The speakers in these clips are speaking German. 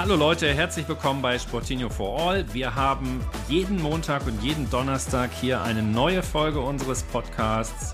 Hallo Leute, herzlich willkommen bei Sportinho for All. Wir haben jeden Montag und jeden Donnerstag hier eine neue Folge unseres Podcasts.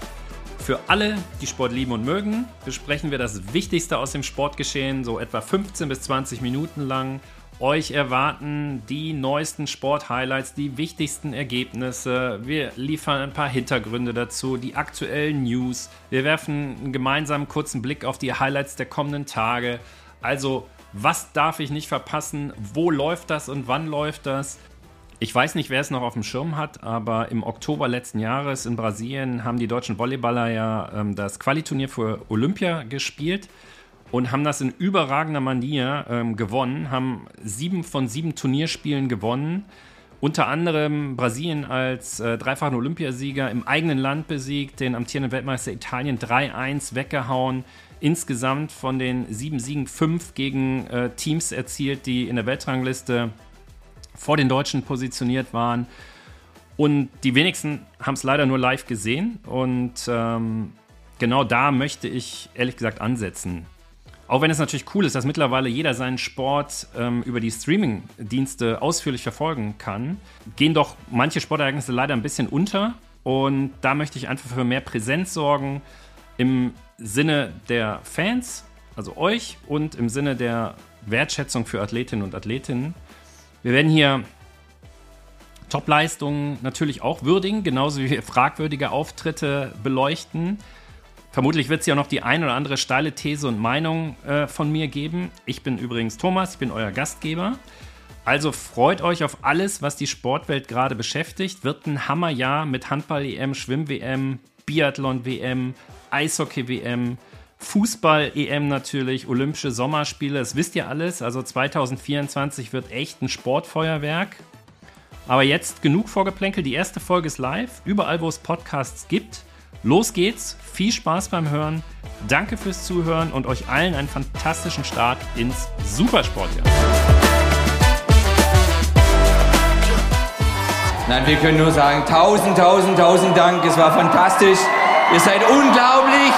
Für alle, die Sport lieben und mögen, besprechen wir das Wichtigste aus dem Sportgeschehen, so etwa 15 bis 20 Minuten lang. Euch erwarten die neuesten Sport-Highlights, die wichtigsten Ergebnisse. Wir liefern ein paar Hintergründe dazu, die aktuellen News. Wir werfen einen gemeinsamen kurzen Blick auf die Highlights der kommenden Tage. Also was darf ich nicht verpassen? Wo läuft das und wann läuft das? Ich weiß nicht, wer es noch auf dem Schirm hat, aber im Oktober letzten Jahres in Brasilien haben die deutschen Volleyballer ja ähm, das Qualiturnier für Olympia gespielt und haben das in überragender Manier ähm, gewonnen, haben sieben von sieben Turnierspielen gewonnen. Unter anderem Brasilien als äh, dreifachen Olympiasieger im eigenen Land besiegt, den amtierenden Weltmeister Italien 3-1 weggehauen insgesamt von den sieben Siegen fünf gegen äh, Teams erzielt, die in der Weltrangliste vor den Deutschen positioniert waren. Und die wenigsten haben es leider nur live gesehen. Und ähm, genau da möchte ich ehrlich gesagt ansetzen. Auch wenn es natürlich cool ist, dass mittlerweile jeder seinen Sport ähm, über die Streaming-Dienste ausführlich verfolgen kann, gehen doch manche Sportereignisse leider ein bisschen unter. Und da möchte ich einfach für mehr Präsenz sorgen im Sinne der Fans, also euch, und im Sinne der Wertschätzung für Athletinnen und Athletinnen. Wir werden hier Topleistungen natürlich auch würdigen, genauso wie wir fragwürdige Auftritte beleuchten. Vermutlich wird es ja noch die ein oder andere steile These und Meinung äh, von mir geben. Ich bin übrigens Thomas, ich bin euer Gastgeber. Also freut euch auf alles, was die Sportwelt gerade beschäftigt. Wird ein Hammerjahr mit Handball-EM, Schwimm-WM, Biathlon-WM, Eishockey-WM, Fußball-EM natürlich, Olympische Sommerspiele, das wisst ihr alles. Also 2024 wird echt ein Sportfeuerwerk. Aber jetzt genug Vorgeplänkel. Die erste Folge ist live, überall wo es Podcasts gibt. Los geht's, viel Spaß beim Hören. Danke fürs Zuhören und euch allen einen fantastischen Start ins Supersportjahr. Nein, wir können nur sagen, tausend, tausend, tausend Dank. Es war fantastisch. Ihr seid unglaublich.